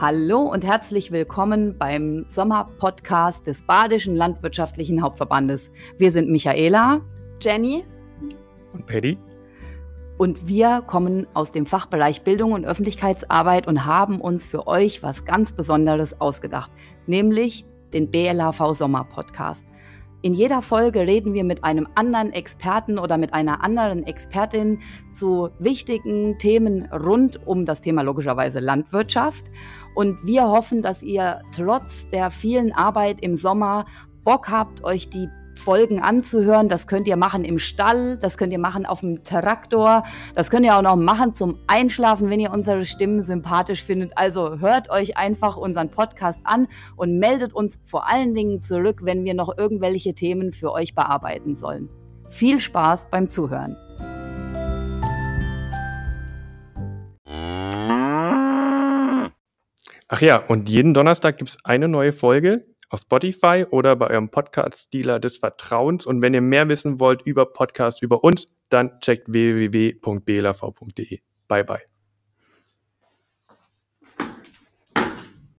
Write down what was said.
Hallo und herzlich willkommen beim Sommerpodcast des Badischen Landwirtschaftlichen Hauptverbandes. Wir sind Michaela, Jenny und Paddy. Und wir kommen aus dem Fachbereich Bildung und Öffentlichkeitsarbeit und haben uns für euch was ganz Besonderes ausgedacht, nämlich den BLHV Sommer Podcast. In jeder Folge reden wir mit einem anderen Experten oder mit einer anderen Expertin zu wichtigen Themen rund um das Thema logischerweise Landwirtschaft. Und wir hoffen, dass ihr trotz der vielen Arbeit im Sommer Bock habt, euch die Folgen anzuhören. Das könnt ihr machen im Stall, das könnt ihr machen auf dem Traktor, das könnt ihr auch noch machen zum Einschlafen, wenn ihr unsere Stimmen sympathisch findet. Also hört euch einfach unseren Podcast an und meldet uns vor allen Dingen zurück, wenn wir noch irgendwelche Themen für euch bearbeiten sollen. Viel Spaß beim Zuhören. Ach ja, und jeden Donnerstag gibt es eine neue Folge auf Spotify oder bei eurem Podcast-Dealer des Vertrauens. Und wenn ihr mehr wissen wollt über Podcasts, über uns, dann checkt www.blav.de. Bye bye.